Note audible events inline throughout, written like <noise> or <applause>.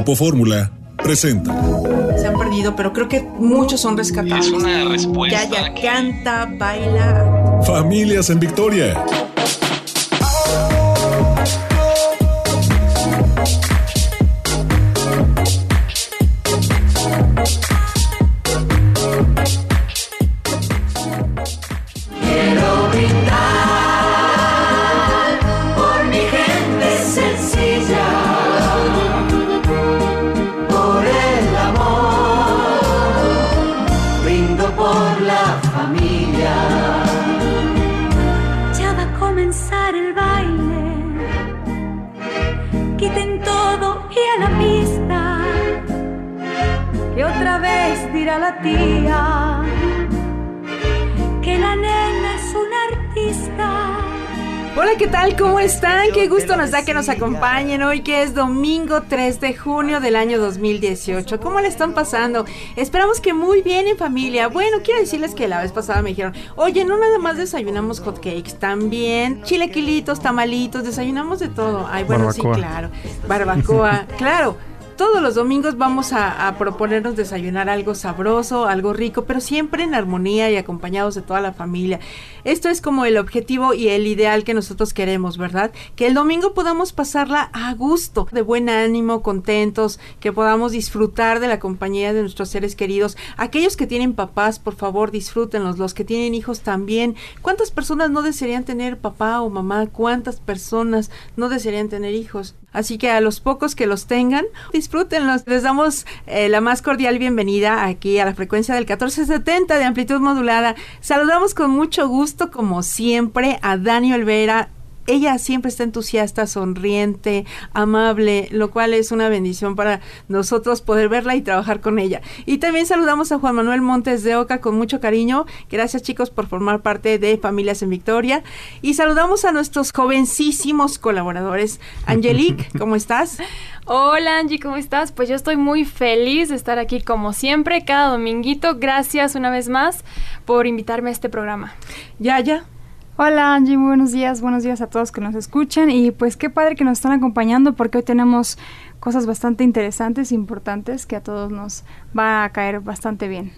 Grupo Fórmula presenta. Se han perdido, pero creo que muchos son rescatables. Es una respuesta. Ya, ya, canta, baila. Familias en Victoria. Tal? ¿Cómo están? Qué gusto nos da que nos acompañen hoy que es domingo 3 de junio del año 2018. ¿Cómo le están pasando? Esperamos que muy bien en familia. Bueno, quiero decirles que la vez pasada me dijeron, oye, no nada más desayunamos hotcakes, también chilequilitos, tamalitos, desayunamos de todo. Ay, bueno, sí, claro. Barbacoa, <laughs> claro. Todos los domingos vamos a, proponernos desayunar algo sabroso, algo rico, pero siempre en armonía y acompañados de toda la familia. Esto es como el objetivo y el ideal que nosotros queremos, ¿verdad? Que el domingo podamos pasarla a gusto, de buen ánimo, contentos, que podamos disfrutar de la compañía de nuestros seres queridos. Aquellos que tienen papás, por favor, disfrútenlos. Los que tienen hijos también. ¿Cuántas personas no desearían tener papá o mamá? ¿Cuántas personas no desearían tener hijos? Así que a los pocos que los tengan, disfrútenlos. Les damos eh, la más cordial bienvenida aquí a la frecuencia del 1470 de amplitud modulada. Saludamos con mucho gusto, como siempre, a Dani Olvera. Ella siempre está entusiasta, sonriente, amable, lo cual es una bendición para nosotros poder verla y trabajar con ella. Y también saludamos a Juan Manuel Montes de Oca con mucho cariño. Gracias chicos por formar parte de Familias en Victoria. Y saludamos a nuestros jovencísimos colaboradores. Angelique, <laughs> ¿cómo estás? Hola Angie, ¿cómo estás? Pues yo estoy muy feliz de estar aquí como siempre, cada dominguito. Gracias una vez más por invitarme a este programa. Ya, ya. Hola Angie, muy buenos días, buenos días a todos que nos escuchan y pues qué padre que nos están acompañando porque hoy tenemos cosas bastante interesantes e importantes que a todos nos va a caer bastante bien.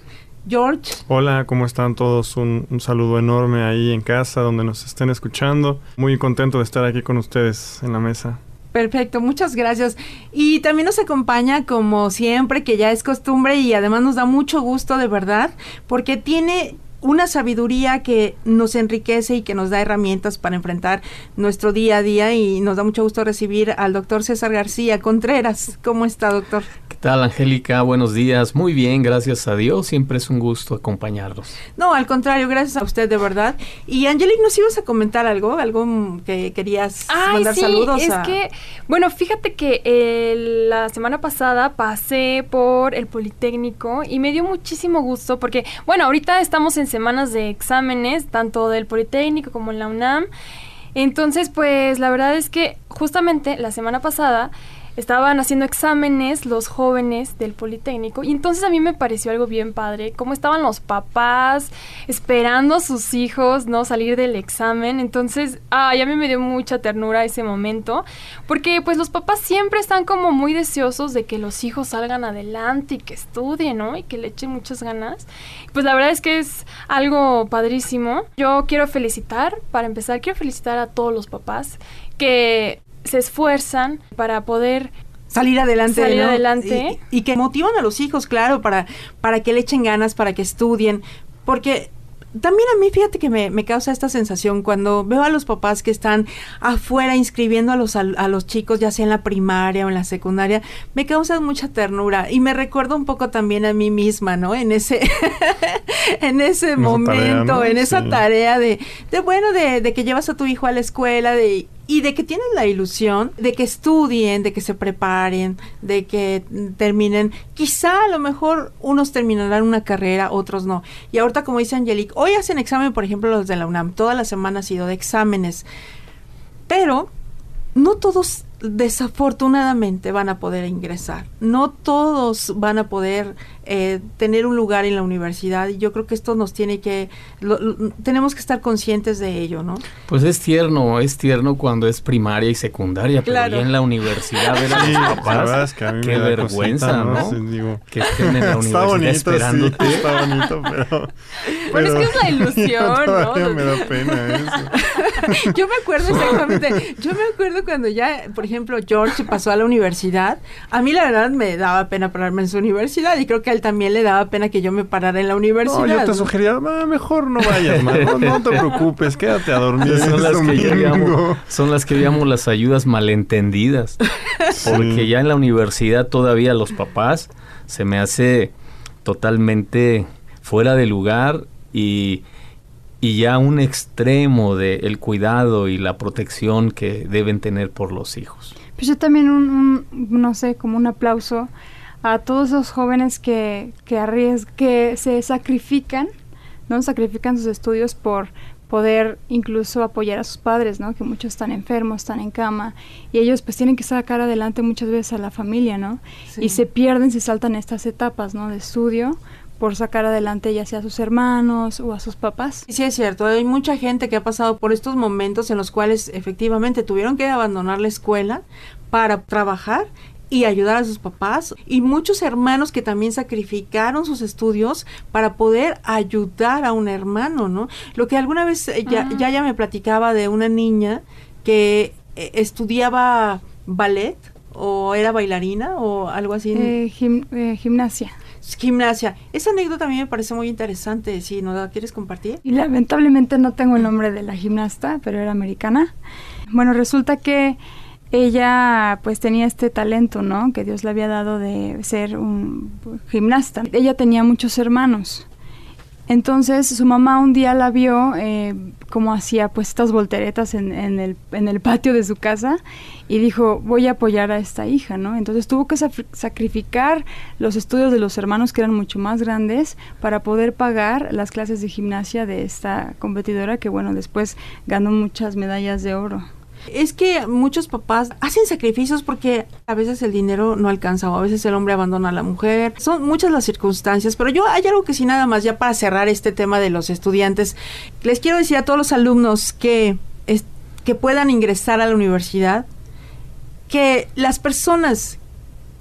George. Hola, ¿cómo están todos? Un, un saludo enorme ahí en casa donde nos estén escuchando. Muy contento de estar aquí con ustedes en la mesa. Perfecto, muchas gracias. Y también nos acompaña, como siempre, que ya es costumbre y además nos da mucho gusto de verdad, porque tiene una sabiduría que nos enriquece y que nos da herramientas para enfrentar nuestro día a día y nos da mucho gusto recibir al doctor César García Contreras. ¿Cómo está, doctor? ¿Qué tal, Angélica? Buenos días. Muy bien, gracias a Dios. Siempre es un gusto acompañarlos. No, al contrario, gracias a usted de verdad. Y Angelique, ¿nos ibas a comentar algo? ¿Algo que querías Ay, mandar sí, saludos? es a- que, bueno, fíjate que eh, la semana pasada pasé por el Politécnico y me dio muchísimo gusto porque, bueno, ahorita estamos en semanas de exámenes, tanto del Politécnico como en la UNAM. Entonces, pues la verdad es que justamente la semana pasada estaban haciendo exámenes los jóvenes del Politécnico y entonces a mí me pareció algo bien padre, cómo estaban los papás esperando a sus hijos, ¿no? Salir del examen. Entonces, ay, a mí me dio mucha ternura ese momento, porque pues los papás siempre están como muy deseosos de que los hijos salgan adelante y que estudien, ¿no? Y que le echen muchas ganas. Pues la verdad es que es algo padrísimo. Yo quiero felicitar, para empezar, quiero felicitar a todos los papás que se esfuerzan para poder salir adelante, Salir ¿no? adelante. Y, y que motivan a los hijos, claro, para, para que le echen ganas, para que estudien, porque también a mí, fíjate que me, me causa esta sensación cuando veo a los papás que están afuera inscribiendo a los, al- a, los chicos, ya sea en la primaria o en la secundaria, me causa mucha ternura y me recuerda un poco también a mí misma, ¿no? En ese, <laughs> en ese momento, tarea, ¿no? en esa tarea de, de bueno, de, de que llevas a tu hijo a la escuela, de y de que tienen la ilusión de que estudien, de que se preparen, de que terminen. Quizá a lo mejor unos terminarán una carrera, otros no. Y ahorita, como dice Angelique, hoy hacen examen, por ejemplo, los de la UNAM. Toda la semana ha sido de exámenes. Pero no todos desafortunadamente van a poder ingresar. No todos van a poder eh, tener un lugar en la universidad y yo creo que esto nos tiene que, lo- lo- tenemos que estar conscientes de ello, ¿no? Pues es tierno, es tierno cuando es primaria y secundaria, Claro. pero ya en la universidad <laughs> ver a Sí, los la papás, verdad es que a mí qué me da vergüenza, cosita, ¿no? Sí, digo, Que estén en la <laughs> está universidad bonito, esperándote. sí, está bonito, pero... <laughs> Bueno, es que es la ilusión, ¿no? me da pena eso. Yo me acuerdo exactamente, yo me acuerdo cuando ya, por ejemplo, George pasó a la universidad, a mí la verdad me daba pena pararme en su universidad y creo que él también le daba pena que yo me parara en la universidad. No, yo te sugería, "Ah, mejor no vayas, man, no, no te preocupes, quédate a dormir son, las que yo llamo, son las que llamo las ayudas malentendidas. <laughs> Porque Sí. ya en la universidad todavía los papás se me hace totalmente fuera de lugar y, y ya un extremo del cuidado y la protección que deben tener por los hijos. Pues yo también un, un, no sé, como un aplauso a todos esos jóvenes que, que arriesgan, que se sacrifican, ¿no? Sacrifican sus estudios por poder incluso apoyar a sus padres, ¿no? Que muchos están enfermos, están en cama y ellos pues tienen que sacar adelante muchas veces a la familia, ¿no? Sí. Y se pierden, se saltan estas etapas, ¿no? De estudio por sacar adelante ya sea a sus hermanos o a sus papás. Sí, es cierto. Hay mucha gente que ha pasado por estos momentos en los cuales efectivamente tuvieron que abandonar la escuela para trabajar y ayudar a sus papás y muchos hermanos que también sacrificaron sus estudios para poder ayudar a un hermano, ¿no? Lo que alguna vez eh, ya, ya ya me platicaba de una niña que eh, estudiaba ballet o era bailarina o algo así. Eh, gim- eh, gimnasia. Gimnasia. Esa anécdota a mí me parece muy interesante. Si nos la quieres compartir. Y lamentablemente no tengo el nombre de la gimnasta, pero era americana. Bueno, resulta que ella pues tenía este talento, ¿no? Que Dios le había dado de ser un gimnasta. Ella tenía muchos hermanos. Entonces su mamá un día la vio eh, como hacía pues estas volteretas en, en el, en el patio de su casa y dijo voy a apoyar a esta hija, ¿no? Entonces tuvo que sacrificar los estudios de los hermanos que eran mucho más grandes para poder pagar las clases de gimnasia de esta competidora que bueno después ganó muchas medallas de oro. Es que muchos papás hacen sacrificios porque a veces el dinero no alcanza o a veces el hombre abandona a la mujer. Son muchas las circunstancias, pero yo hay algo que sí nada más ya para cerrar este tema de los estudiantes. Les quiero decir a todos los alumnos que, que puedan ingresar a la universidad que las personas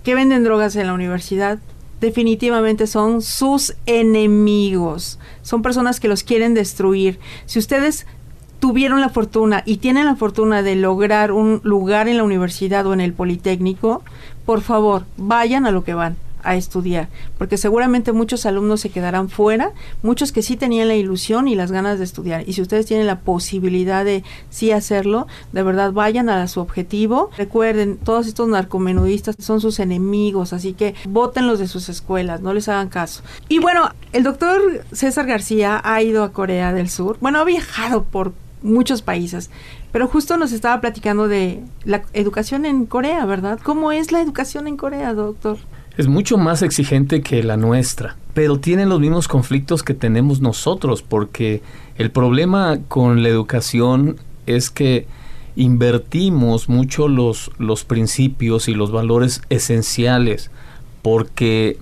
que venden drogas en la universidad definitivamente son sus enemigos. Son personas que los quieren destruir. Si ustedes tuvieron la fortuna y tienen la fortuna de lograr un lugar en la universidad o en el Politécnico, por favor, vayan a lo que van a estudiar, porque seguramente muchos alumnos se quedarán fuera, muchos que sí tenían la ilusión y las ganas de estudiar. Y si ustedes tienen la posibilidad de sí hacerlo, de verdad vayan a su objetivo. Recuerden, todos estos narcomenudistas son sus enemigos, así que bótenlos de sus escuelas, no les hagan caso. Y bueno, el doctor César García ha ido a Corea del Sur, bueno, ha viajado por muchos países, pero justo nos estaba platicando de la educación en Corea, ¿verdad? ¿Cómo es la educación en Corea, doctor? Es mucho más exigente que la nuestra, pero tienen los mismos conflictos que tenemos nosotros, porque el problema con la educación es que invertimos mucho los, los principios y los valores esenciales, porque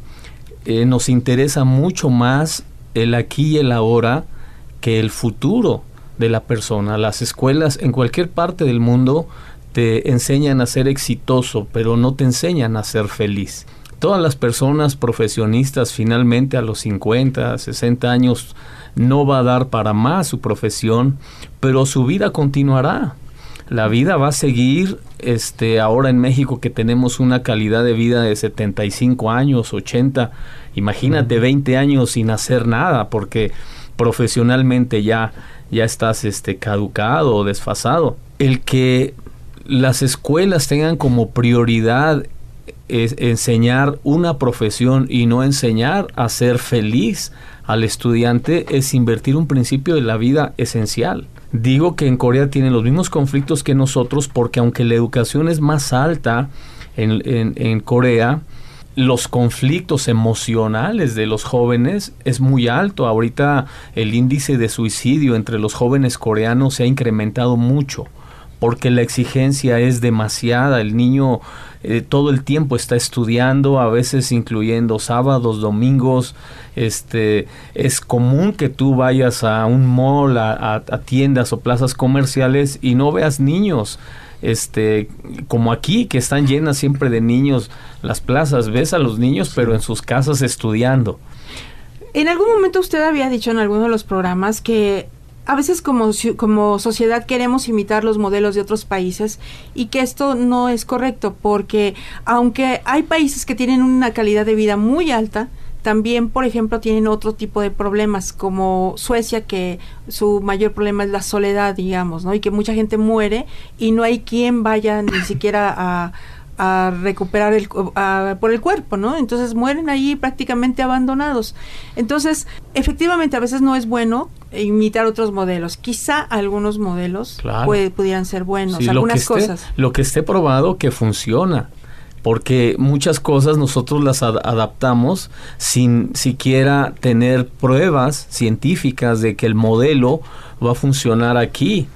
eh, nos interesa mucho más el aquí y el ahora que el futuro de la persona. Las escuelas en cualquier parte del mundo te enseñan a ser exitoso, pero no te enseñan a ser feliz. Todas las personas profesionistas finalmente a los 50, 60 años no va a dar para más su profesión, pero su vida continuará. La vida va a seguir, este, ahora en México que tenemos una calidad de vida de 75 años, 80, imagínate 20 años sin hacer nada, porque profesionalmente ya, ya estás este, caducado o desfasado. El que las escuelas tengan como prioridad enseñar una profesión y no enseñar a ser feliz al estudiante es invertir un principio de la vida esencial. Digo que en Corea tienen los mismos conflictos que nosotros porque aunque la educación es más alta en, en Corea, los conflictos emocionales de los jóvenes es muy alto. Ahorita el índice de suicidio entre los jóvenes coreanos se ha incrementado mucho porque la exigencia es demasiada. El niño eh, todo el tiempo está estudiando, a veces incluyendo sábados, domingos. Este, es común que tú vayas a un mall, a, a tiendas o plazas comerciales y no veas niños este como aquí que están llenas siempre de niños las plazas ves a los niños pero en sus casas estudiando. En algún momento usted había dicho en alguno de los programas que a veces como, como sociedad queremos imitar los modelos de otros países y que esto no es correcto porque aunque hay países que tienen una calidad de vida muy alta, también, por ejemplo, tienen otro tipo de problemas, como Suecia, que su mayor problema es la soledad, digamos, ¿no? Y que mucha gente muere y no hay quien vaya ni <coughs> siquiera a, a recuperar el, por el cuerpo, ¿no? Entonces mueren ahí prácticamente abandonados. Entonces, efectivamente, a veces no es bueno imitar otros modelos. Quizá algunos modelos pudieran ser buenos, algunas cosas. lo que esté probado que funciona. Porque muchas cosas nosotros las adaptamos sin siquiera tener pruebas científicas de que el modelo va a funcionar aquí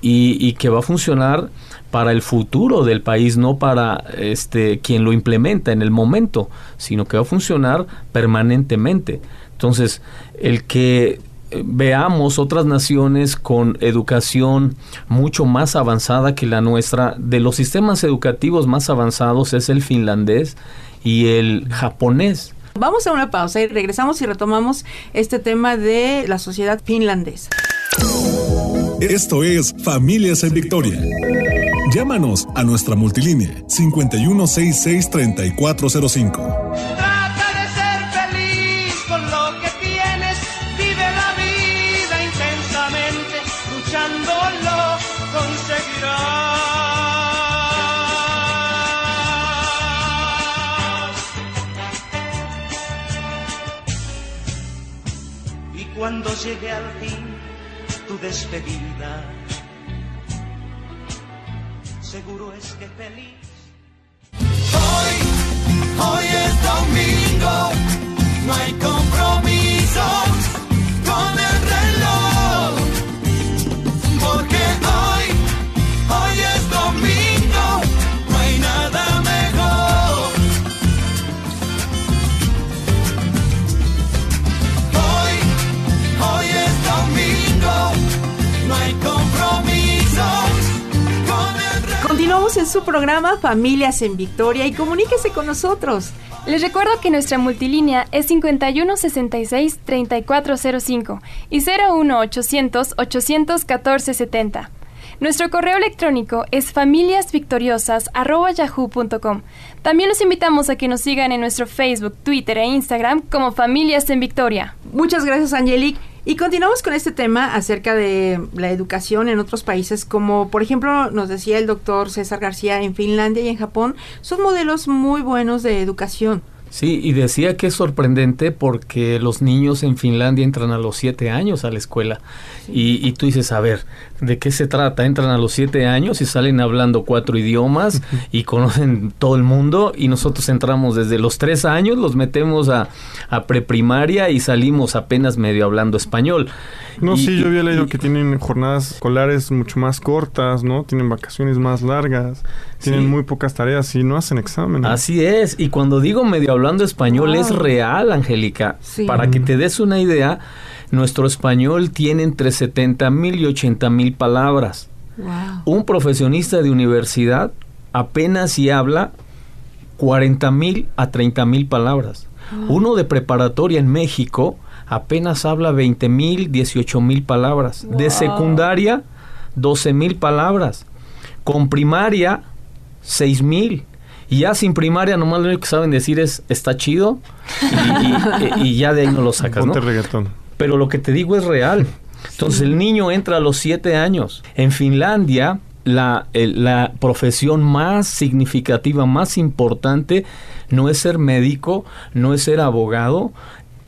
y, y que va a funcionar para el futuro del país, no para este quien lo implementa en el momento, sino que va a funcionar permanentemente. Entonces, el que veamos otras naciones con educación mucho más avanzada que la nuestra, de los sistemas educativos más avanzados es el finlandés y el japonés. Vamos a una pausa y regresamos y retomamos este tema de la sociedad finlandesa. Esto es Familias en Victoria. Llámanos a nuestra multilínea 5166 3405. Llegue al fin tu despedida, seguro es que feliz. Su programa Familias en Victoria y comuníquese con nosotros. Les recuerdo que nuestra multilínea es 5166 3405 y 01800 814 70. Nuestro correo electrónico es familiasvictoriosas.yahoo.com. También los invitamos a que nos sigan en nuestro Facebook, Twitter e Instagram como Familias en Victoria. Muchas gracias, Angelique. Y continuamos con este tema acerca de la educación en otros países, como por ejemplo nos decía el doctor César García en Finlandia y en Japón, son modelos muy buenos de educación. Sí, y decía que es sorprendente porque los niños en Finlandia entran a los siete años a la escuela. Y, y tú dices, a ver, ¿de qué se trata? Entran a los siete años y salen hablando cuatro idiomas y conocen todo el mundo y nosotros entramos desde los tres años, los metemos a, a preprimaria y salimos apenas medio hablando español. No, Y- sí, yo había y- leído que tienen jornadas escolares mucho más cortas, ¿no? Tienen vacaciones más largas, tienen Sí. muy pocas tareas y no hacen exámenes. Así es, y cuando digo medio hablando español es real, Angélica. Sí. Para que te des una idea, nuestro español tiene entre 70 mil y 80 mil palabras. Wow. Un profesionista de universidad apenas si habla 40 mil a 30 mil palabras. Uno de preparatoria en México apenas habla 20 mil, 18 mil palabras. De secundaria, 12 mil palabras. Con primaria, 6 mil. Y ya sin primaria, nomás lo único que saben decir es, está chido. Y, y- y ya de ahí no lo sacas, ¿no? Reggaetón. Pero lo que te digo es real. Entonces el niño entra a los siete años. En Finlandia, la, el- la profesión más significativa, más importante, no es ser médico, no es ser abogado,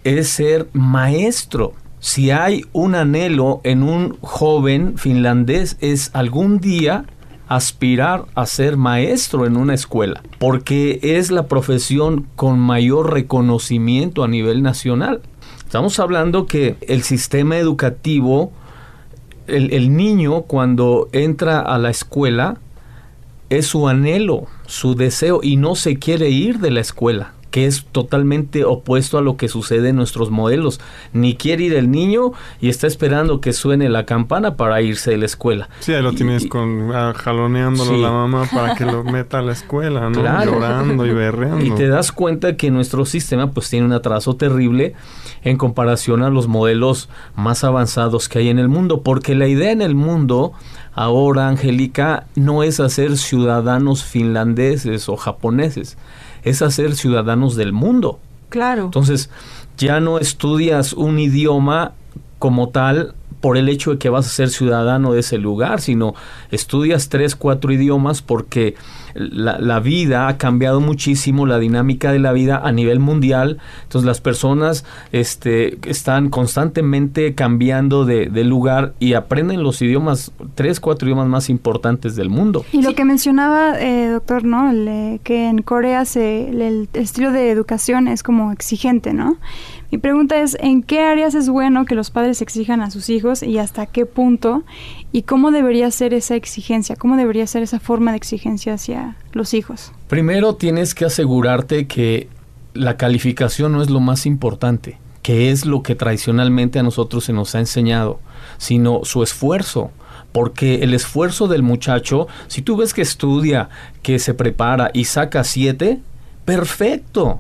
es ser maestro. Si hay un anhelo en un joven finlandés es algún día aspirar a ser maestro en una escuela, porque es la profesión con mayor reconocimiento a nivel nacional. Estamos hablando que el sistema educativo el, el niño cuando entra a la escuela es su anhelo, su deseo y no se quiere ir de la escuela que es totalmente opuesto a lo que sucede en nuestros modelos. Ni quiere ir el niño y está esperando que suene la campana para irse de la escuela. Sí, ahí lo Y- tienes con ah, jaloneándolo Sí. la mamá para que lo <laughs> meta a la escuela, ¿no? Claro. Llorando y berreando. Y te das cuenta que nuestro sistema pues tiene un atraso terrible en comparación a los modelos más avanzados que hay en el mundo, porque la idea en el mundo ahora, Angélica, no es hacer ciudadanos finlandeses o japoneses, es hacer ciudadanos del mundo. Claro. Entonces, ya no estudias un idioma como tal por el hecho de que vas a ser ciudadano de ese lugar, sino estudias tres, cuatro idiomas porque la, la vida ha cambiado muchísimo, la dinámica de la vida a nivel mundial. Entonces las personas este, están constantemente cambiando de, de lugar y aprenden los idiomas, tres, cuatro idiomas más importantes del mundo. Y lo que mencionaba, eh, doctor, ¿no? El, eh, que en Corea se, el, el estilo de educación es como exigente, ¿no? Mi pregunta es, ¿en qué áreas es bueno que los padres exijan a sus hijos y hasta qué punto? ¿Y cómo debería ser esa exigencia? ¿Cómo debería ser esa forma de exigencia hacia los hijos? Primero tienes que asegurarte que la calificación no es lo más importante, que es lo que tradicionalmente a nosotros se nos ha enseñado, sino su esfuerzo. Porque el esfuerzo del muchacho, si tú ves que estudia, que se prepara y saca siete, perfecto.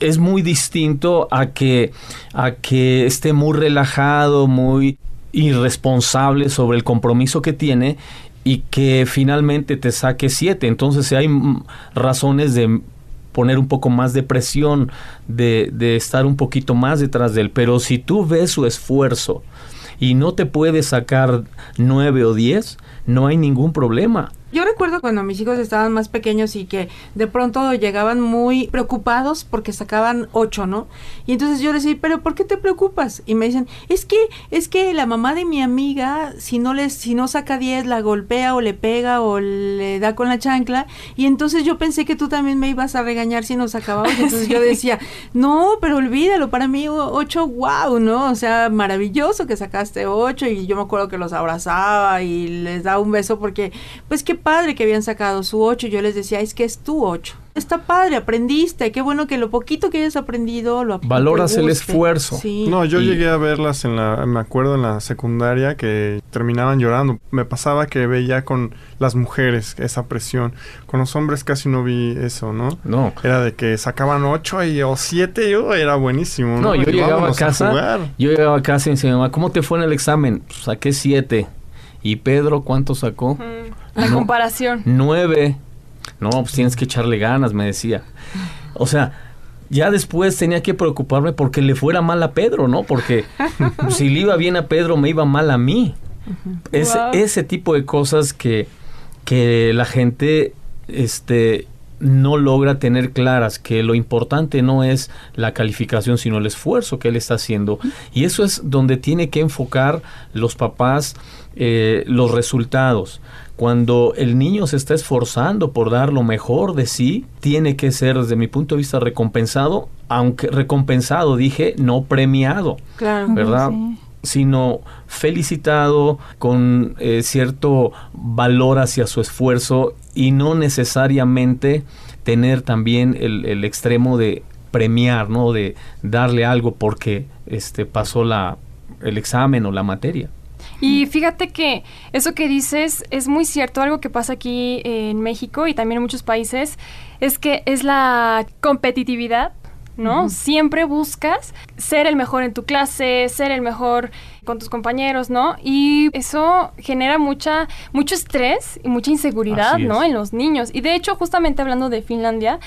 Es muy distinto a que, a que esté muy relajado, muy irresponsable sobre el compromiso que tiene y que finalmente te saque siete. Entonces si hay razones de poner un poco más de presión, de, de estar un poquito más detrás de él. Pero si tú ves su esfuerzo y no te puede sacar nueve o diez, no hay ningún problema. Yo recuerdo cuando mis hijos estaban más pequeños y que de pronto llegaban muy preocupados porque sacaban ocho, ¿no? Y entonces yo les decía, pero ¿por qué te preocupas? Y me dicen, es que, es que la mamá de mi amiga, si no les, si no saca diez, la golpea o le pega o le da con la chancla. Y entonces yo pensé que tú también me ibas a regañar si no sacaba ocho. <laughs> Entonces yo decía, no, pero olvídalo, para mí ocho, wow, ¿no? O sea, maravilloso que sacaste ocho. Y yo me acuerdo que los abrazaba y les daba un beso porque, pues qué padre que habían sacado su ocho. Yo les decía, es que es tu ocho. Está padre, aprendiste. Qué bueno que lo poquito que hayas aprendido lo Valoras el esfuerzo. Sí. No, yo Y- llegué a verlas en la, me acuerdo en la secundaria que terminaban llorando. Me pasaba que veía con las mujeres esa presión. Con los hombres casi no vi eso, ¿no? No. Era de que sacaban ocho y, o siete, yo era buenísimo. No, No, yo Y llegaba a casa, yo llegaba a casa y decía, mamá, ¿cómo te fue en el examen? Pues, saqué siete. ¿Y Pedro cuánto sacó? Mm, La No. comparación. Nueve. No, pues tienes que echarle ganas, me decía. O sea, ya después tenía que preocuparme porque le fuera mal a Pedro, ¿no? Porque <laughs> si le iba bien a Pedro, me iba mal a mí. Es Wow. ese tipo de cosas que, que la gente este, no logra tener claras, que lo importante no es la calificación, sino el esfuerzo que él está haciendo. Y eso es donde tiene que enfocar los papás eh, los resultados. Cuando el niño se está esforzando por dar lo mejor de sí, tiene que ser, desde mi punto de vista, recompensado, aunque recompensado, dije, no premiado. Claro. ¿verdad? Sí. sino felicitado con eh, cierto valor hacia su esfuerzo y no necesariamente tener también el, el extremo de premiar, ¿no? De darle algo porque este pasó la el examen o la materia. Y fíjate que eso que dices es muy cierto, algo que pasa aquí en México y también en muchos países, es que es la competitividad, ¿no? Siempre buscas ser el mejor en tu clase, ser el mejor con tus compañeros, ¿no? Y eso genera mucha, mucho estrés y mucha inseguridad. ¿no? En los niños. Y de hecho, justamente hablando de Finlandia,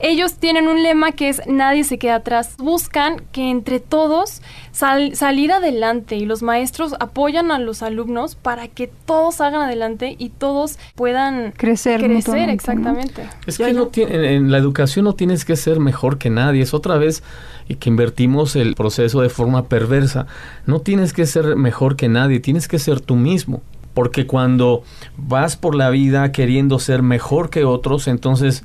ellos tienen un lema que es nadie se queda atrás. Buscan que entre todos sal- salir adelante y los maestros apoyan a los alumnos para que todos salgan adelante y todos puedan Crecer crecer exactamente. Es que no no. tiene- en, en la educación no tienes que ser mejor que nadie. Es otra vez y que invertimos el proceso de forma perversa. No tienes que ser mejor que nadie, tienes que ser tú mismo. Porque cuando vas por la vida queriendo ser mejor que otros, entonces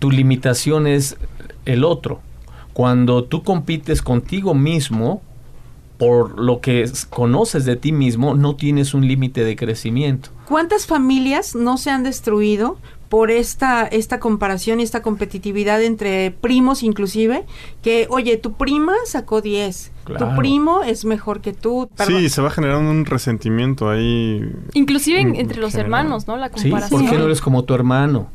tu limitación es el otro. Cuando tú compites contigo mismo, por lo que conoces de ti mismo, no tienes un límite de crecimiento. ¿Cuántas familias no se han destruido por esta, esta comparación y esta competitividad entre primos inclusive? Que, oye, tu prima sacó 10, Claro. tu primo es mejor que tú. Perdón. Sí, se va generando un resentimiento ahí. Inclusive en- entre los general. hermanos, ¿no? La ¿Sí? comparación. ¿Por qué no eres como tu hermano?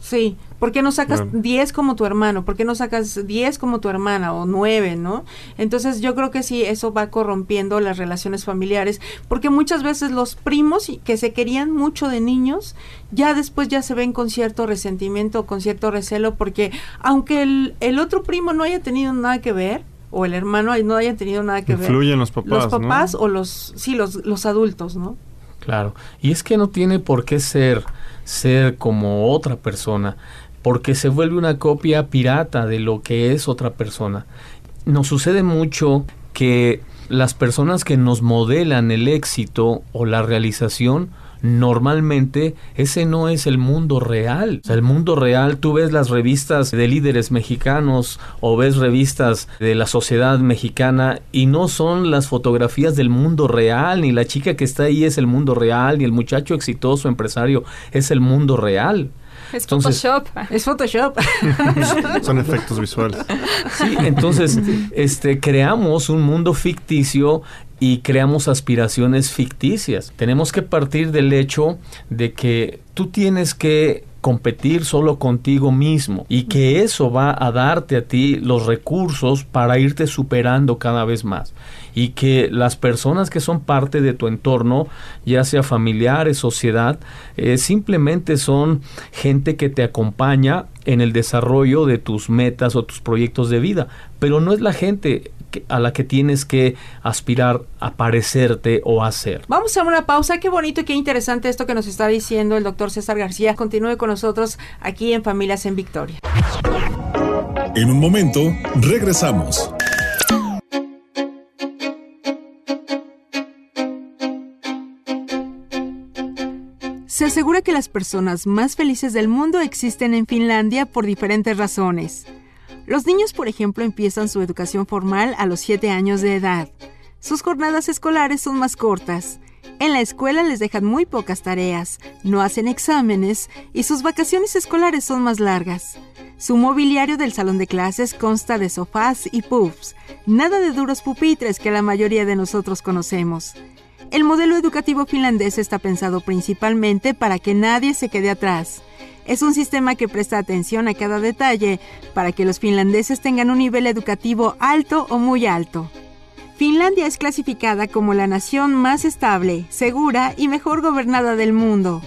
Sí, ¿por qué no sacas Claro. 10 como tu hermano? ¿Por qué no sacas 10 como tu hermana o 9, no? Entonces yo creo que sí, eso va corrompiendo las relaciones familiares, porque muchas veces los primos que se querían mucho de niños, ya después ya se ven con cierto resentimiento, con cierto recelo, porque aunque el, el otro primo no haya tenido nada que ver, o el hermano no haya tenido nada que ver, Influyen los papás. los ¿no? papás o los, sí, los, los adultos, ¿no? Claro. Y es que no tiene por qué ser, ser como otra persona, porque se vuelve una copia pirata de lo que es otra persona. Nos sucede mucho que las personas que nos modelan el éxito o la realización, normalmente ese no es el mundo real. O sea, el mundo real, tú ves las revistas de líderes mexicanos o ves revistas de la sociedad mexicana y no son las fotografías del mundo real, ni la chica que está ahí es el mundo real, ni el muchacho exitoso empresario es el mundo real. Es Entonces- Photoshop. Es Photoshop. <laughs> Son efectos visuales. Sí, entonces este creamos un mundo ficticio y creamos aspiraciones ficticias. Tenemos que partir del hecho de que tú tienes que competir solo contigo mismo y que eso va a darte a ti los recursos para irte superando cada vez más. Y que las personas que son parte de tu entorno, ya sea familiares, sociedad, eh, simplemente son gente que te acompaña en el desarrollo de tus metas o tus proyectos de vida, pero no es la gente a la que tienes que aspirar a parecerte o a ser. Vamos a una pausa. Qué bonito y qué interesante esto que nos está diciendo el doctor César García. Continúe con nosotros aquí en Familias en Victoria. En un momento, regresamos. Se asegura que las personas más felices del mundo existen en Finlandia por diferentes razones. Los niños, por ejemplo, empiezan su educación formal a los 7 años de edad. Sus jornadas escolares son más cortas. En la escuela les dejan muy pocas tareas, no hacen exámenes y sus vacaciones escolares son más largas. Su mobiliario del salón de clases consta de sofás y puffs, nada de duros pupitres que la mayoría de nosotros conocemos. El modelo educativo finlandés está pensado principalmente para que nadie se quede atrás. Es un sistema que presta atención a cada detalle para que los finlandeses tengan un nivel educativo alto o muy alto. Finlandia es clasificada como la nación más estable, segura y mejor gobernada del mundo.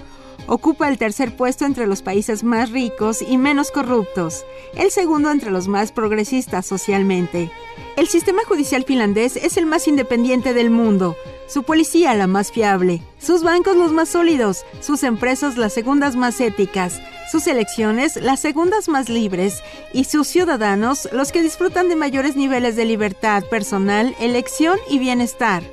Ocupa el tercer puesto entre los países más ricos y menos corruptos, el segundo entre los más progresistas socialmente. El sistema judicial finlandés es el más independiente del mundo, su policía la más fiable, sus bancos los más sólidos, sus empresas las segundas más éticas, sus elecciones las segundas más libres y sus ciudadanos los que disfrutan de mayores niveles de libertad personal, elección y bienestar.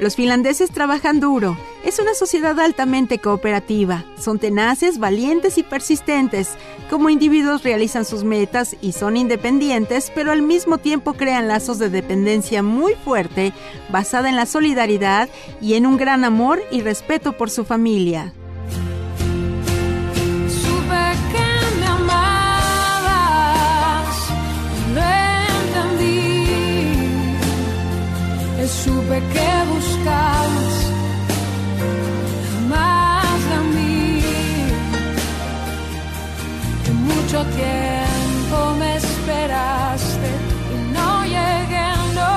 Los finlandeses trabajan duro. Es una sociedad altamente cooperativa. Son tenaces, valientes y persistentes. Como individuos realizan sus metas y son independientes, pero al mismo tiempo crean lazos de dependencia muy fuerte, basada en la solidaridad y en un gran amor y respeto por su familia. Supe que buscabas más de mí. Que mucho tiempo me esperaste y no llegué, no.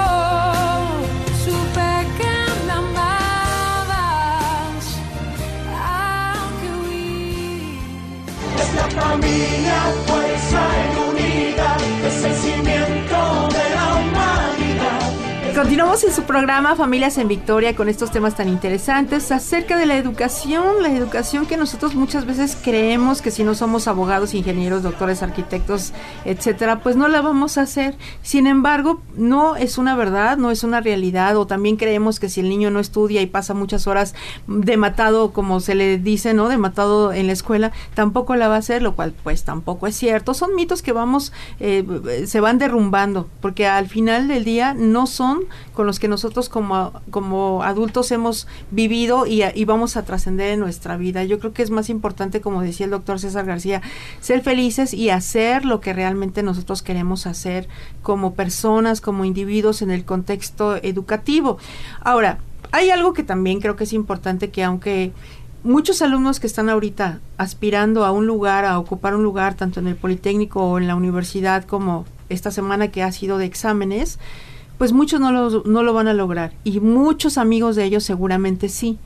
Supe que me amabas, aunque huí. Es la familia, fuerza en unidad, es el cimiento. Continuamos en su programa Familias en Victoria con estos temas tan interesantes acerca de la educación, la educación que nosotros muchas veces creemos que si no somos abogados, ingenieros, doctores, arquitectos, etcétera, pues no la vamos a hacer. Sin embargo, no es una verdad, no es una realidad o también creemos que si el niño no estudia y pasa muchas horas de matado, como se le dice, ¿no? De matado en la escuela, tampoco la va a hacer, lo cual pues tampoco es cierto. Son mitos que vamos, eh, se van derrumbando, porque al final del día no son con los que nosotros como, como adultos hemos vivido y, y vamos a trascender en nuestra vida. Yo creo que es más importante, como decía el doctor César García, ser felices y hacer lo que realmente nosotros queremos hacer como personas, como individuos en el contexto educativo. Ahora, hay algo que también creo que es importante que aunque muchos alumnos que están ahorita aspirando a un lugar, a ocupar un lugar, tanto en el Politécnico o en la universidad como esta semana que ha sido de exámenes, pues muchos no lo, no lo van a lograr y muchos amigos de ellos seguramente sí.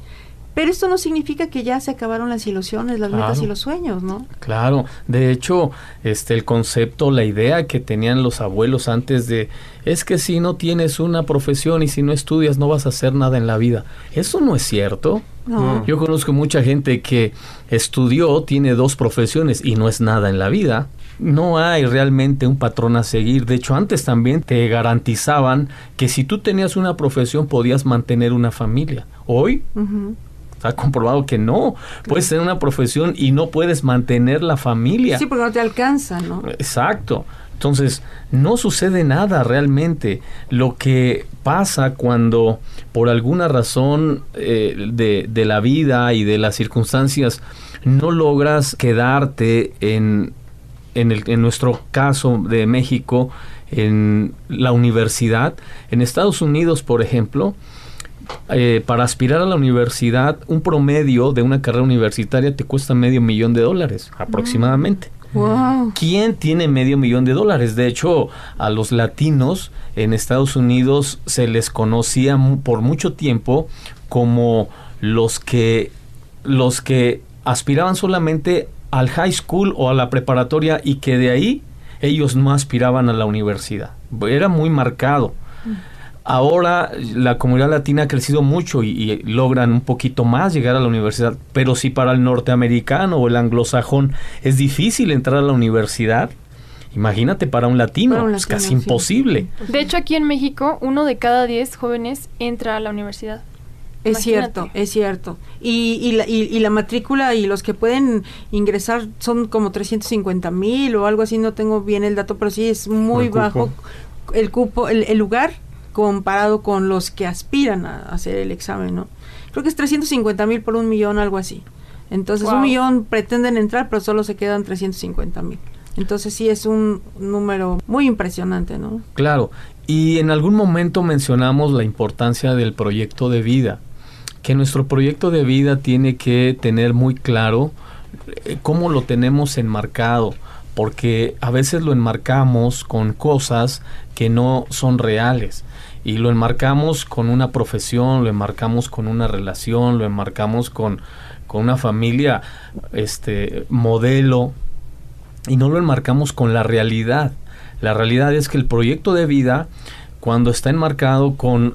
Pero esto no significa que ya se acabaron las ilusiones, las metas y los sueños, ¿no? Claro, de hecho, este el concepto, la idea que tenían los abuelos antes de es que si no tienes una profesión y si no estudias no vas a hacer nada en la vida. Eso no es cierto. No. Yo conozco mucha gente que estudió, tiene dos profesiones y no es nada en la vida. No hay realmente un patrón a seguir. De hecho, antes también te garantizaban que si tú tenías una profesión podías mantener una familia. Hoy Ujú. está comprobado que no. Puedes tener una profesión y no puedes mantener la familia. Sí, porque no te alcanza, ¿no? Exacto. Entonces, no sucede nada realmente. Lo que pasa cuando por alguna razón eh, de, de la vida y de las circunstancias no logras quedarte en, en, el- en nuestro caso de México, en la universidad. En Estados Unidos, por ejemplo, eh, para aspirar a la universidad, un promedio de una carrera universitaria te cuesta medio millón de dólares aproximadamente. Wow. ¿Quién tiene medio millón de dólares? De hecho, a los latinos en Estados Unidos se les conocía por mucho tiempo como los que los que aspiraban solamente al high school o a la preparatoria y que de ahí ellos no aspiraban a la universidad. Era muy marcado. Ahora la comunidad latina ha crecido mucho y, y logran un poquito más llegar a la universidad, pero si para el norteamericano o el anglosajón es difícil entrar a la universidad, imagínate para un latino, Para un es casi sí. imposible. De hecho, aquí en México, uno de cada diez jóvenes entra a la universidad. Es Imagínate. cierto, es cierto. Y, y, la, y, y la matrícula y los que pueden ingresar son como 350 mil o algo así, no tengo bien el dato, pero sí es muy El cupo. bajo el cupo, el, el lugar comparado con los que aspiran a hacer el examen, ¿no? Creo que es 350 mil por un millón, algo así. Entonces, Wow. un millón pretenden entrar, pero solo se quedan 350 mil. Entonces, sí es un número muy impresionante, ¿no? Claro, y en algún momento mencionamos la importancia del proyecto de vida, que nuestro proyecto de vida tiene que tener muy claro eh, cómo lo tenemos enmarcado, porque a veces lo enmarcamos con cosas que no son reales. Y lo enmarcamos con una profesión, lo enmarcamos con una relación, lo enmarcamos con, con una familia, este modelo, y no lo enmarcamos con la realidad. La realidad es que el proyecto de vida, cuando está enmarcado con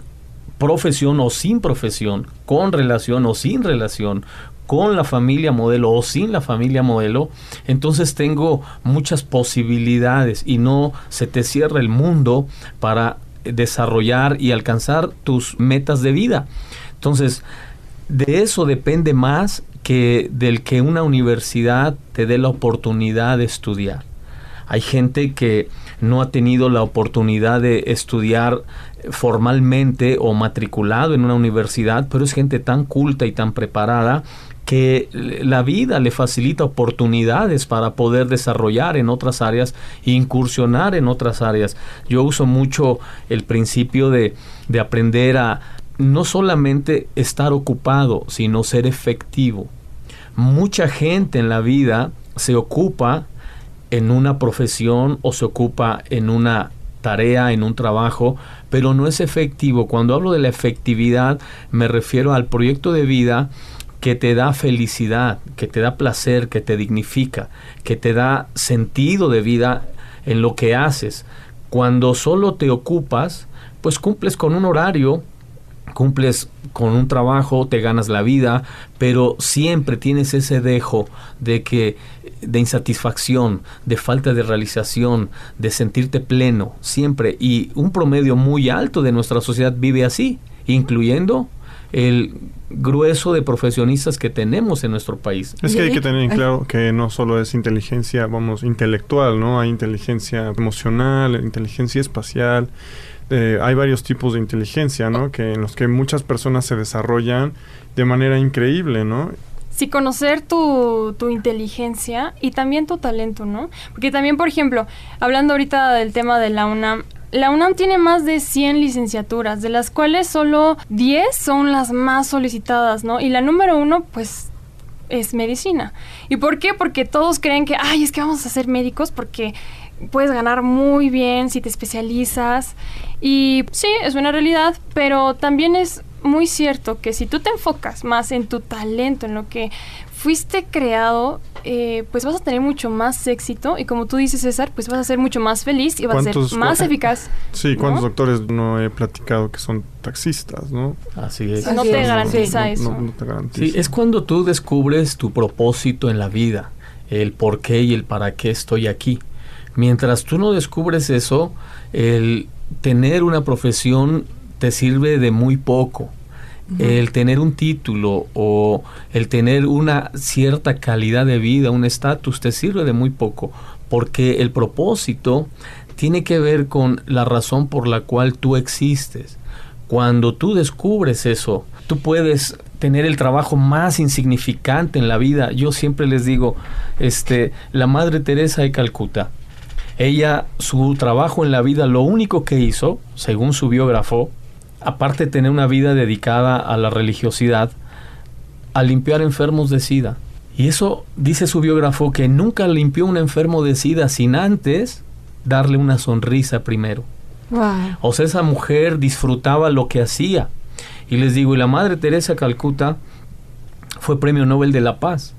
profesión o sin profesión, con relación o sin relación, con la familia modelo o sin la familia modelo, entonces tengo muchas posibilidades y no se te cierra el mundo para desarrollar y alcanzar tus metas de vida. Entonces, de eso depende más que del que una universidad te dé la oportunidad de estudiar. Hay gente que no ha tenido la oportunidad de estudiar formalmente o matriculado en una universidad, pero es gente tan culta y tan preparada que la vida le facilita oportunidades para poder desarrollar en otras áreas e incursionar en otras áreas. Yo uso mucho el principio de, de aprender a no solamente estar ocupado, sino ser efectivo. Mucha gente en la vida se ocupa en una profesión o se ocupa en una tarea, en un trabajo, pero no es efectivo. Cuando hablo de la efectividad, me refiero al proyecto de vida que te da felicidad, que te da placer, que te dignifica, que te da sentido de vida en lo que haces. Cuando solo te ocupas, pues cumples con un horario, cumples con un trabajo, te ganas la vida, pero siempre tienes ese dejo de que de insatisfacción, de falta de realización, de sentirte pleno, siempre y un promedio muy alto de nuestra sociedad vive así, incluyendo el grueso de profesionistas que tenemos en nuestro país. Es que hay que tener en claro que no solo es inteligencia, vamos, intelectual, ¿no? Hay inteligencia emocional, inteligencia espacial. eh, hay varios tipos de inteligencia, ¿no? Que en los que muchas personas se desarrollan de manera increíble, ¿no? Sí, conocer tu, tu inteligencia y también tu talento, ¿no? Porque también, por ejemplo, hablando ahorita del tema de la UNAM, la UNAM tiene más de 100 licenciaturas, de las cuales solo 10 son las más solicitadas, ¿no? Y la número uno, pues, es medicina. ¿Y por qué? Porque todos creen que, ay, es que vamos a ser médicos porque puedes ganar muy bien si te especializas. Y sí, es una realidad, pero también es muy cierto que si tú te enfocas más en tu talento, en lo que fuiste creado, eh, pues vas a tener mucho más éxito y como tú dices, César, pues vas a ser mucho más feliz y vas a ser ¿Cuántos- más eficaz. Sí, ¿cuántos ¿no? doctores no he platicado que son taxistas, ¿no? Así es. No te garantiza eso. No, no te garantiza. Sí, es cuando tú descubres tu propósito en la vida, el por qué y el para qué estoy aquí. Mientras tú no descubres eso, el tener una profesión te sirve de muy poco. El tener un título o el tener una cierta calidad de vida, un estatus, te sirve de muy poco, porque el propósito tiene que ver con la razón por la cual tú existes. Cuando tú descubres eso, tú puedes tener el trabajo más insignificante en la vida. Yo siempre les digo, este, la Madre Teresa de Calcuta, ella, su trabajo en la vida, lo único que hizo, según su biógrafo, aparte de tener una vida dedicada a la religiosidad, a limpiar enfermos de SIDA. Y eso dice su biógrafo que nunca limpió un enfermo de SIDA sin antes darle una sonrisa primero. Wow. O sea, esa mujer disfrutaba lo que hacía. Y les digo, y la Madre Teresa de Calcuta fue Premio Nobel de la Paz.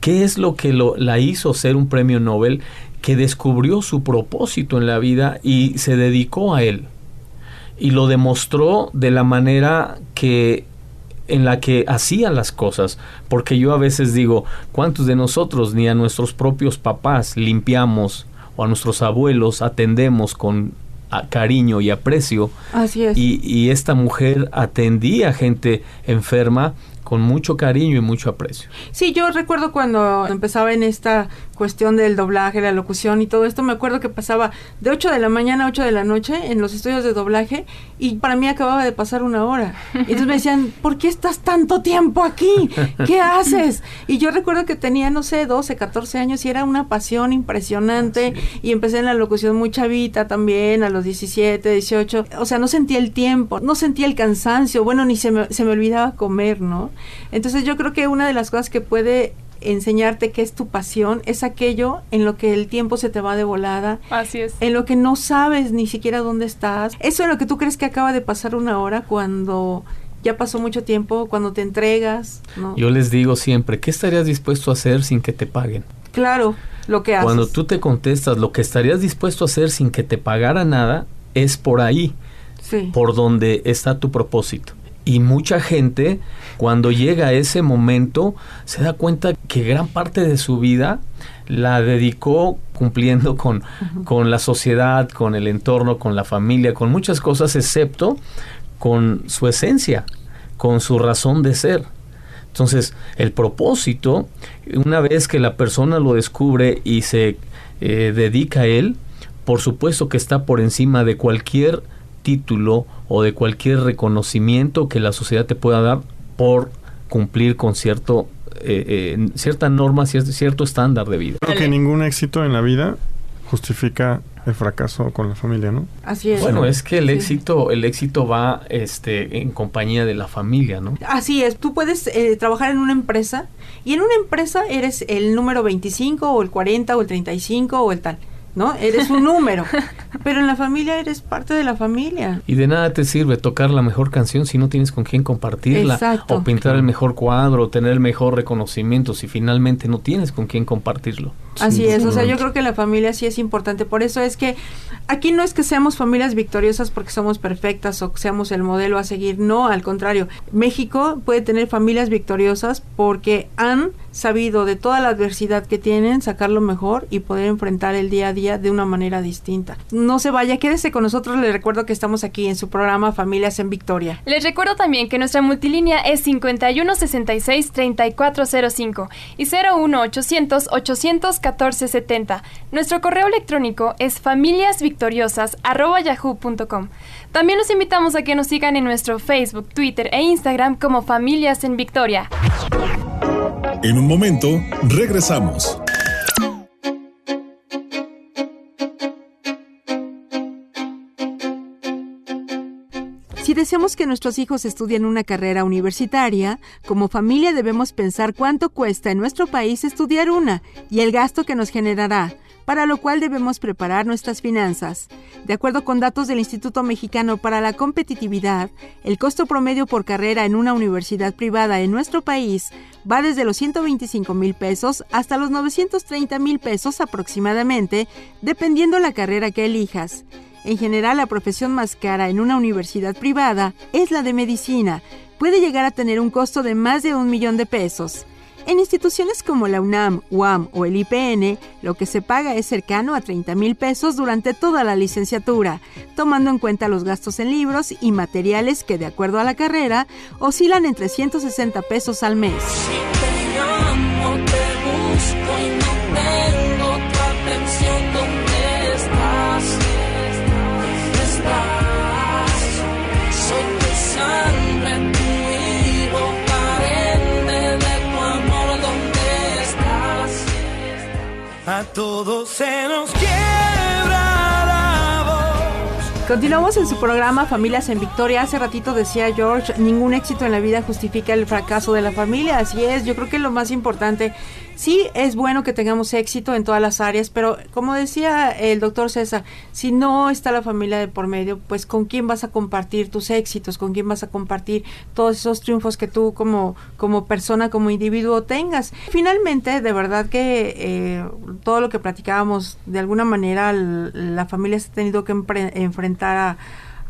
¿Qué es lo que lo- la hizo ser un premio Nobel? Que descubrió su propósito en la vida y se dedicó a él. Y lo demostró de la manera que en la que hacía las cosas, porque yo a veces digo, ¿cuántos de nosotros ni a nuestros propios papás limpiamos o a nuestros abuelos atendemos con a- cariño y aprecio? Así es. Y, y esta mujer atendía gente enferma con mucho cariño y mucho aprecio. Sí, yo recuerdo cuando empezaba en esta cuestión del doblaje, la locución y todo esto, me acuerdo que pasaba de 8 de la mañana a 8 de la noche en los estudios de doblaje y para mí acababa de pasar una hora. Y entonces me decían, ¿por qué estás tanto tiempo aquí? ¿Qué haces? Y yo recuerdo que tenía, no sé, 12, 14 años y era una pasión impresionante y empecé en la locución muy chavita también, a los 17, 18. O sea, no sentía el tiempo, no sentía el cansancio, bueno, ni se me, se me olvidaba comer, ¿no? Entonces yo creo que una de las cosas que puede enseñarte que es tu pasión es aquello en lo que el tiempo se te va de volada, Así es. en lo que no sabes ni siquiera dónde estás. Eso en lo que tú crees que acaba de pasar una hora cuando ya pasó mucho tiempo, cuando te entregas, ¿no? Yo les digo siempre, ¿qué estarías dispuesto a hacer sin que te paguen? Claro, lo que haces. Cuando tú te contestas lo que estarías dispuesto a hacer sin que te pagara nada, es por ahí, Sí. por donde está tu propósito. Y mucha gente, cuando llega a ese momento, se da cuenta que gran parte de su vida la dedicó cumpliendo <laughs> con, con la sociedad, con el entorno, con la familia, con muchas cosas, excepto con su esencia, con su razón de ser. Entonces, el propósito, una vez que la persona lo descubre y se eh, dedica a él, por supuesto que está por encima de cualquier título o de cualquier reconocimiento que la sociedad te pueda dar por cumplir con cierto eh, eh, cierta norma, cierto, cierto estándar de vida. Creo que ningún éxito en la vida justifica el fracaso con la familia, ¿no? Así es. Bueno, es que el Sí. éxito, el éxito va este en compañía de la familia, ¿no? Así es, tú puedes eh, trabajar en una empresa y en una empresa eres el número 25 o el 40 o el 35 o el tal, ¿no? Eres un número, pero en la familia eres parte de la familia. Y de nada te sirve tocar la mejor canción si no tienes con quién compartirla. Exacto. O pintar el mejor cuadro, o tener el mejor reconocimiento si finalmente no tienes con quién compartirlo. Así es, o sea, yo creo que la familia sí es importante. Por eso es que Aquí no es que seamos familias victoriosas porque somos perfectas o que seamos el modelo a seguir, no, al contrario. México puede tener familias victoriosas porque han sabido de toda la adversidad que tienen sacar lo mejor y poder enfrentar el día a día de una manera distinta. No se vaya, quédese con nosotros. Les recuerdo que estamos aquí en su programa Familias en Victoria. Les recuerdo también que nuestra multilínea es 5166-3405 y 01800-814-70. Nuestro correo electrónico es familiasvictoriosas.yahoo.com. También los invitamos a que nos sigan en nuestro Facebook, Twitter e Instagram como Familias en Victoria. En un momento, regresamos. Si deseamos que nuestros hijos estudien una carrera universitaria, como familia debemos pensar cuánto cuesta en nuestro país estudiar una y el gasto que nos generará, para lo cual debemos preparar nuestras finanzas. De acuerdo con datos del Instituto Mexicano para la Competitividad, el costo promedio por carrera en una universidad privada en nuestro país va desde los 125 mil pesos hasta los 930 mil pesos aproximadamente, dependiendo la carrera que elijas. En general, la profesión más cara en una universidad privada es la de medicina. Puede llegar a tener un costo de más de un millón de pesos. En instituciones como la UNAM, UAM o el IPN, lo que se paga es cercano a 30 mil pesos durante toda la licenciatura, tomando en cuenta los gastos en libros y materiales que, de acuerdo a la carrera, oscilan entre 160 pesos al mes. A todos se nos voz. Continuamos en su programa Familias en Victoria. Hace ratito decía George, ningún éxito en la vida justifica el fracaso de la familia. Así es, yo creo que lo más importante, sí es bueno que tengamos éxito en todas las áreas, pero como decía el doctor César, si no está la familia de por medio, pues con quién vas a compartir tus éxitos, con quién vas a compartir todos esos triunfos que tú como, como persona, como individuo tengas. Finalmente, de verdad que eh, todo lo que platicábamos, de alguna manera la familia se ha tenido que empre- a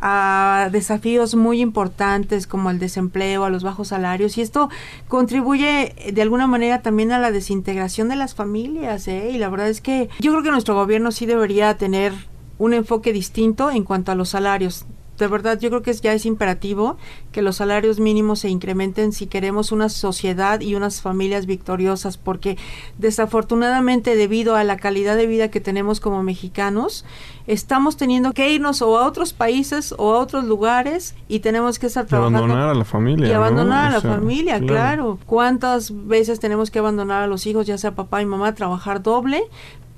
a desafíos muy importantes como el desempleo, a los bajos salarios y esto contribuye eh, de alguna manera también a la desintegración de las familias ¿eh? y la verdad es que yo creo que nuestro gobierno sí debería tener un enfoque distinto en cuanto a los salarios. De verdad, yo creo que es- ya es imperativo que los salarios mínimos se incrementen si queremos una sociedad y unas familias victoriosas, porque desafortunadamente debido a la calidad de vida que tenemos como mexicanos, estamos teniendo que irnos o a otros países o a otros lugares y tenemos que estar Y trabajando abandonar a la familia. y ¿no? abandonar a O la sea, familia, claro. ¿Cuántas veces tenemos que abandonar a los hijos, ya sea papá y mamá, trabajar doble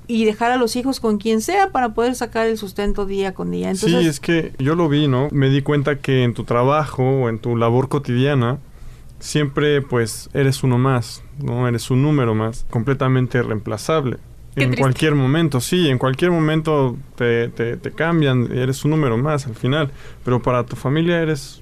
y dejar a los hijos con quien sea para poder sacar el sustento día con día? Entonces, sí, es que yo lo vi, ¿no? Me di cuenta que en tu trabajo o en tu labor cotidiana siempre pues eres uno más, ¿no? Eres un número más, completamente reemplazable. Qué en triste. cualquier momento, sí, en cualquier momento te, te, te cambian, eres un número más al final, pero para tu familia eres,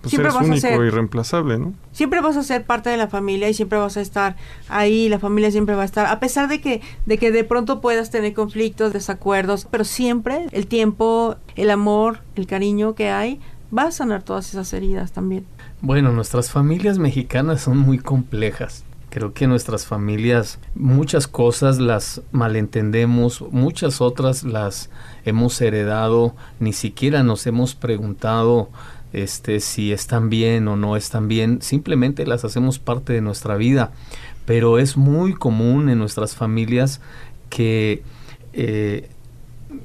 pues Siempre eres vas a único ser- y reemplazable, ¿no? siempre vas a ser parte de la familia y siempre vas a estar ahí, la familia siempre va a estar, a pesar de que, de que de pronto puedas tener conflictos, desacuerdos, pero siempre el tiempo, el amor, el cariño que hay, va a sanar todas esas heridas también. Bueno, nuestras familias mexicanas son muy complejas. Creo que nuestras familias, muchas cosas las malentendemos, muchas otras las hemos heredado, ni siquiera nos hemos preguntado este, si están bien o no están bien, simplemente las hacemos parte de nuestra vida. Pero es muy común en nuestras familias que eh,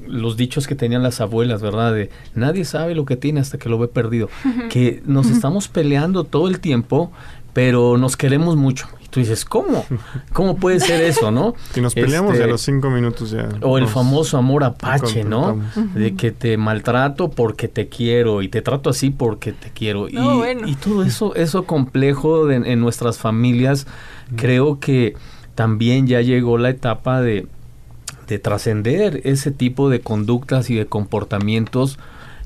los dichos que tenían las abuelas, ¿verdad? De nadie sabe lo que tiene hasta que lo ve perdido. <laughs> que nos estamos peleando todo el tiempo, pero nos queremos mucho. Tú dices, ¿cómo? ¿Cómo puede ser eso, no? <laughs> Y nos peleamos Este, a los cinco minutos ya. o el famoso amor apache, ¿no? De que te maltrato porque te quiero y te trato así porque te quiero. y, No, bueno. y todo eso, eso complejo de- en nuestras familias, creo que también ya llegó la etapa de, de trascender ese tipo de conductas y de comportamientos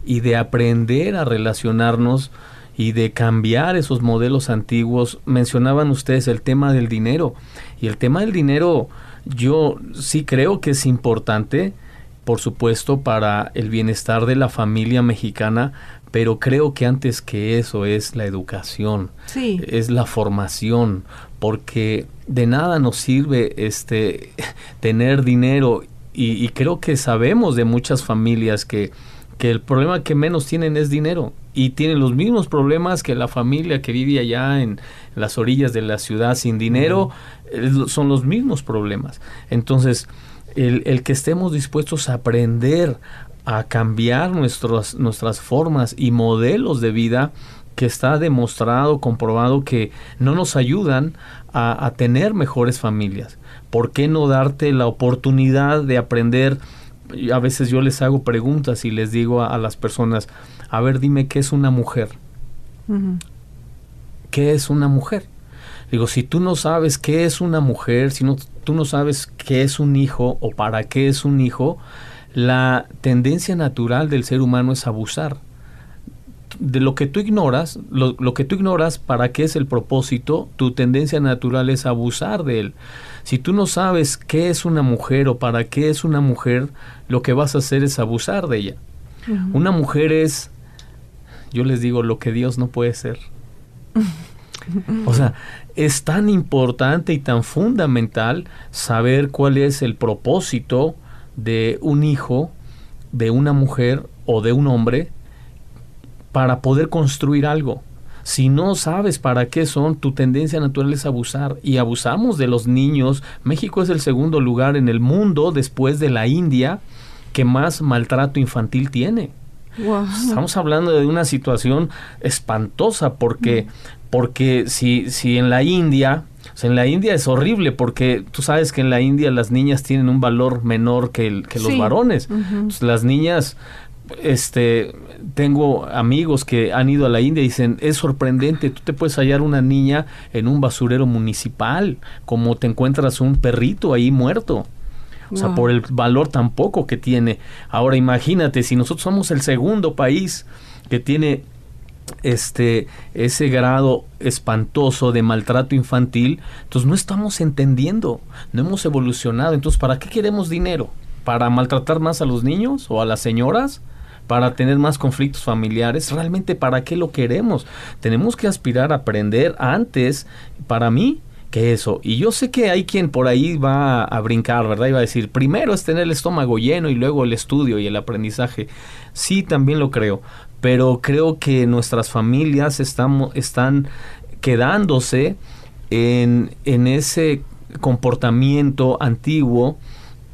y de aprender a relacionarnos y de cambiar esos modelos antiguos. Mencionaban ustedes el tema del dinero y el tema del dinero yo sí creo que es importante por supuesto, para el bienestar de la familia mexicana, pero creo que antes que eso es la educación, Sí. es la formación, porque de nada nos sirve este <laughs> tener dinero y, y creo que sabemos de muchas familias que, que el problema que menos tienen es dinero y tienen los mismos problemas que la familia que vive allá en las orillas de la ciudad sin dinero, son los mismos problemas. Entonces, el, el que estemos dispuestos a aprender a cambiar nuestros, nuestras formas y modelos de vida que está demostrado, comprobado que no nos ayudan a, a tener mejores familias. ¿Por qué no darte la oportunidad de aprender? A veces yo les hago preguntas y les digo a, a las personas, a ver, dime qué es una mujer. ¿Qué es una mujer? Digo, si tú no sabes qué es una mujer, si no, tú no sabes qué es un hijo o para qué es un hijo, la tendencia natural del ser humano es abusar. De lo que tú ignoras, lo, lo que tú ignoras para qué es el propósito, tu tendencia natural es abusar de él. Si tú no sabes qué es una mujer o para qué es una mujer, lo que vas a hacer es abusar de ella. Una mujer es, yo les digo, lo que Dios no puede ser. O sea, es tan importante y tan fundamental saber cuál es el propósito de un hijo, de una mujer o de un hombre para poder construir algo. Si no sabes para qué son, tu tendencia natural es abusar. Y abusamos de los niños. México es el segundo lugar en el mundo, después de la India, que más maltrato infantil tiene. Wow. Estamos hablando de una situación espantosa porque, porque si, si en la India, o sea, en la India es horrible porque tú sabes que en la India las niñas tienen un valor menor que, el- que los varones. Entonces, las niñas, este, tengo amigos que han ido a la India y dicen, es sorprendente, tú te puedes hallar una niña en un basurero municipal, como te encuentras un perrito ahí muerto. O sea, por el valor tan poco que tiene. Ahora imagínate, si nosotros somos el segundo país que tiene este ese grado espantoso de maltrato infantil, entonces no estamos entendiendo, no hemos evolucionado. Entonces, ¿para qué queremos dinero? ¿Para maltratar más a los niños o a las señoras? ¿Para tener más conflictos familiares? ¿Realmente para qué lo queremos? Tenemos que aspirar a aprender antes, para mí, que eso. Y yo sé que hay quien por ahí va a brincar, ¿verdad? Y va a decir, primero es tener el estómago lleno y luego el estudio y el aprendizaje. Sí, también lo creo. Pero creo que nuestras familias están quedándose en ese comportamiento antiguo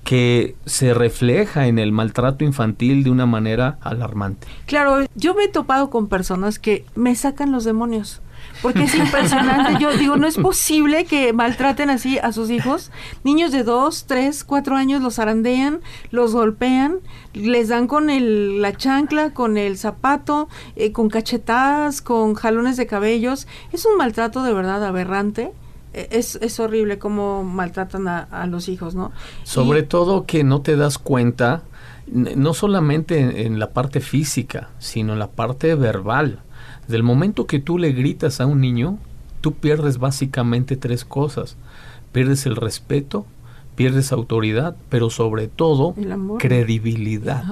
que se refleja en el maltrato infantil de una manera alarmante. Claro, yo me he topado con personas que me sacan los demonios. Porque es impresionante. Yo digo, no es posible que maltraten así a sus hijos. Niños de dos, tres, cuatro años los zarandean, los golpean, les dan con el, la chancla, con el zapato, eh, con cachetadas, con jalones de cabellos. Es un maltrato de verdad aberrante. Es, es horrible cómo maltratan a, a los hijos, ¿no? Sobre Y- todo que no te das cuenta, no solamente en, en la parte física, sino en la parte verbal. Del momento que tú le gritas a un niño, tú pierdes básicamente tres cosas. Pierdes el respeto, pierdes autoridad, pero sobre todo credibilidad,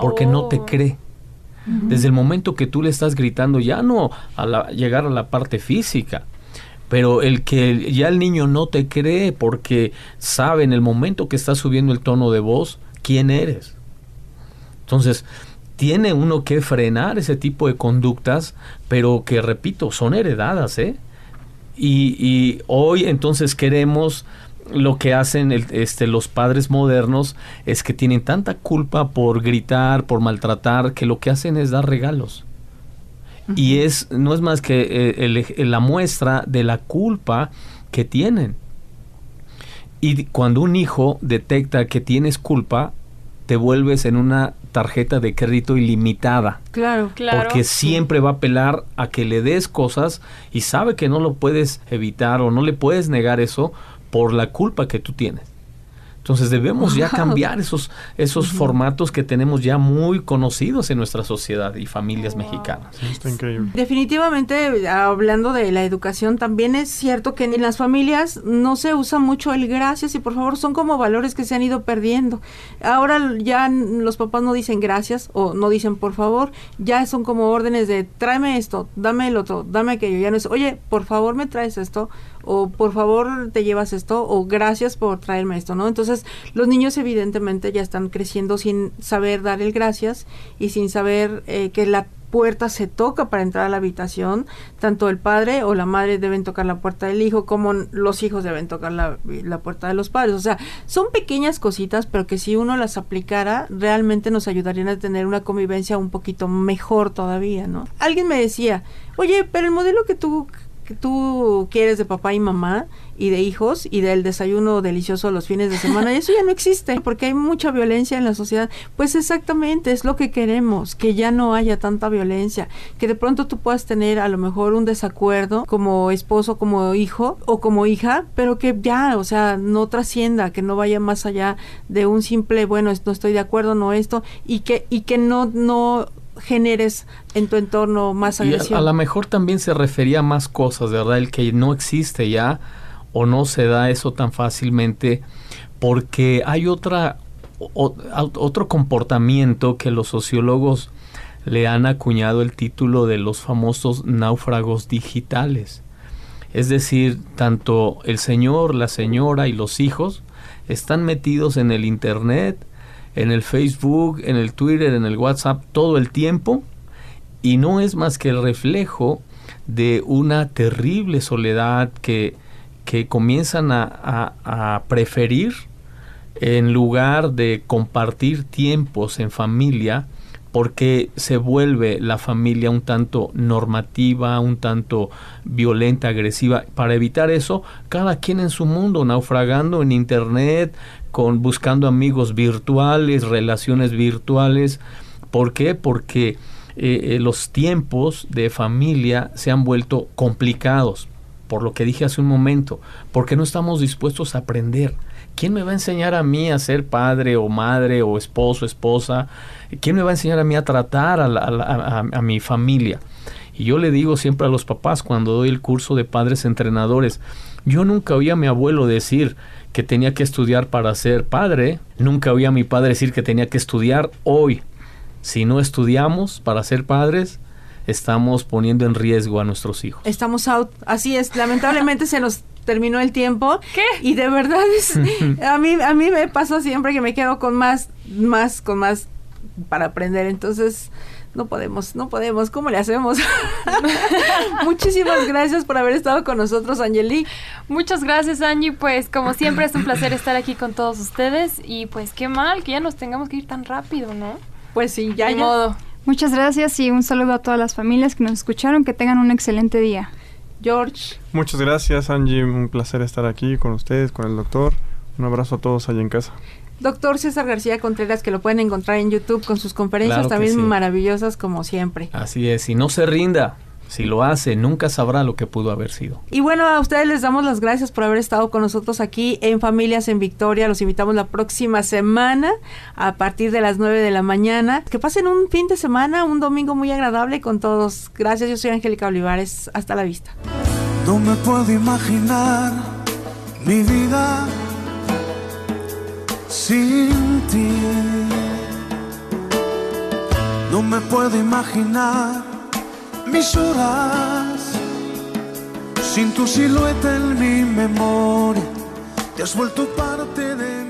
porque no te Oh. cree. Desde el momento que tú le estás gritando, ya no a la- llegar a la parte física, pero el que ya el niño no te cree porque sabe en el momento que estás subiendo el tono de voz quién eres. Entonces, tiene uno que frenar ese tipo de conductas, pero que repito, son heredadas, ¿eh? Y, y hoy entonces queremos lo que hacen este, los padres modernos es que tienen tanta culpa por gritar, por maltratar, que lo que hacen es dar regalos. Y es no es más que eh, el la muestra de la culpa que tienen. Y cuando un hijo detecta que tienes culpa, te vuelves en una tarjeta de crédito ilimitada. Claro. Claro. Porque siempre va a apelar a que le des cosas y sabe que no lo puedes evitar o no le puedes negar eso por la culpa que tú tienes. Entonces debemos ya cambiar esos, esos formatos que tenemos ya muy conocidos en nuestra sociedad y familias mexicanas. Está increíble. Definitivamente, hablando de la educación, también es cierto que en las familias no se usa mucho el gracias y por favor son como valores que se han ido perdiendo. Ahora ya los papás no dicen gracias o no dicen por favor, ya son como órdenes de tráeme esto, dame el otro, dame aquello. Ya no es, oye, por favor me traes esto o por favor te llevas esto o gracias por traerme esto, ¿no? Entonces los niños evidentemente ya están creciendo sin saber dar el gracias y sin saber eh, que la puerta se toca para entrar a la habitación, tanto el padre o la madre deben tocar la puerta del hijo, como los hijos deben tocar la, la puerta de los padres. O sea, son pequeñas cositas, pero que si uno las aplicara, realmente nos ayudarían a tener una convivencia un poquito mejor todavía, ¿no? Alguien me decía, oye, pero el modelo que tú tú quieres de papá y mamá y de hijos y del desayuno delicioso los fines de semana, eso ya no existe porque hay mucha violencia en la sociedad. Pues exactamente, es lo que queremos, que ya no haya tanta violencia, que de pronto tú puedas tener a lo mejor un desacuerdo como esposo, como hijo o como hija, pero que ya, o sea, no trascienda, que no vaya más allá de un simple, bueno, no estoy de acuerdo, no esto, y que, y que no, no generes en tu entorno más Y a, a lo mejor también se refería a más cosas, ¿verdad? El que no existe ya o no se da eso tan fácilmente porque hay otra o- otro comportamiento que los sociólogos le han acuñado el título de los famosos náufragos digitales. Es decir, tanto el señor, la señora y los hijos están metidos en el internet, en el Facebook, en el Twitter, en el WhatsApp todo el tiempo y no es más que el reflejo de una terrible soledad que, que comienzan a, a- a preferir en lugar de compartir tiempos en familia porque se vuelve la familia un tanto normativa, un tanto violenta, agresiva. Para evitar eso, cada quien en su mundo, naufragando en internet, con buscando amigos virtuales, relaciones virtuales. ¿Por qué? Porque eh, eh, los tiempos de familia se han vuelto complicados, por lo que dije hace un momento, porque no estamos dispuestos a aprender. ¿Quién me va a enseñar a mí a ser padre o madre o esposo, esposa? ¿Quién me va a enseñar a mí a tratar a, a mi familia? Y yo le digo siempre a los papás cuando doy el curso de padres entrenadores, yo nunca oí a mi abuelo decir que tenía que estudiar para ser padre, nunca oí a mi padre decir que tenía que estudiar hoy. Si no estudiamos para ser padres, estamos poniendo en riesgo a nuestros hijos. Estamos out. Así es. Lamentablemente se nos terminó el tiempo. ¿Qué? Y de verdad es, <laughs> a mí a mí me pasa siempre que me quedo con más más con más para aprender. Entonces no podemos, no podemos. ¿Cómo le hacemos? <laughs> Muchísimas gracias por haber estado con nosotros, Angeli. Muchas gracias, Angie. Pues como siempre es un placer estar aquí con todos ustedes y pues qué mal que ya nos tengamos que ir tan rápido, ¿no? Pues sí, ya ya. modo. Muchas gracias y un saludo a todas las familias que nos escucharon. Que tengan un excelente día. George. Muchas gracias, Angie. Un placer estar aquí con ustedes, con el doctor. Un abrazo a todos allá en casa. Doctor César García Contreras, que lo pueden encontrar en YouTube con sus conferencias Claro también sí. maravillosas como siempre. Así es, y no se rinda. Si lo hace, nunca sabrá lo que pudo haber sido. Y bueno, a ustedes les damos las gracias por haber estado con nosotros aquí en Familias en Victoria. Los invitamos la próxima semana a partir de las 9 de la mañana. Que pasen un fin de semana, un domingo muy agradable con todos. Gracias, yo soy Angélica Olivares. Hasta la vista. No me puedo imaginar mi vida sin ti. No me puedo imaginar mis horas sin tu silueta en mi memoria. Te has vuelto parte de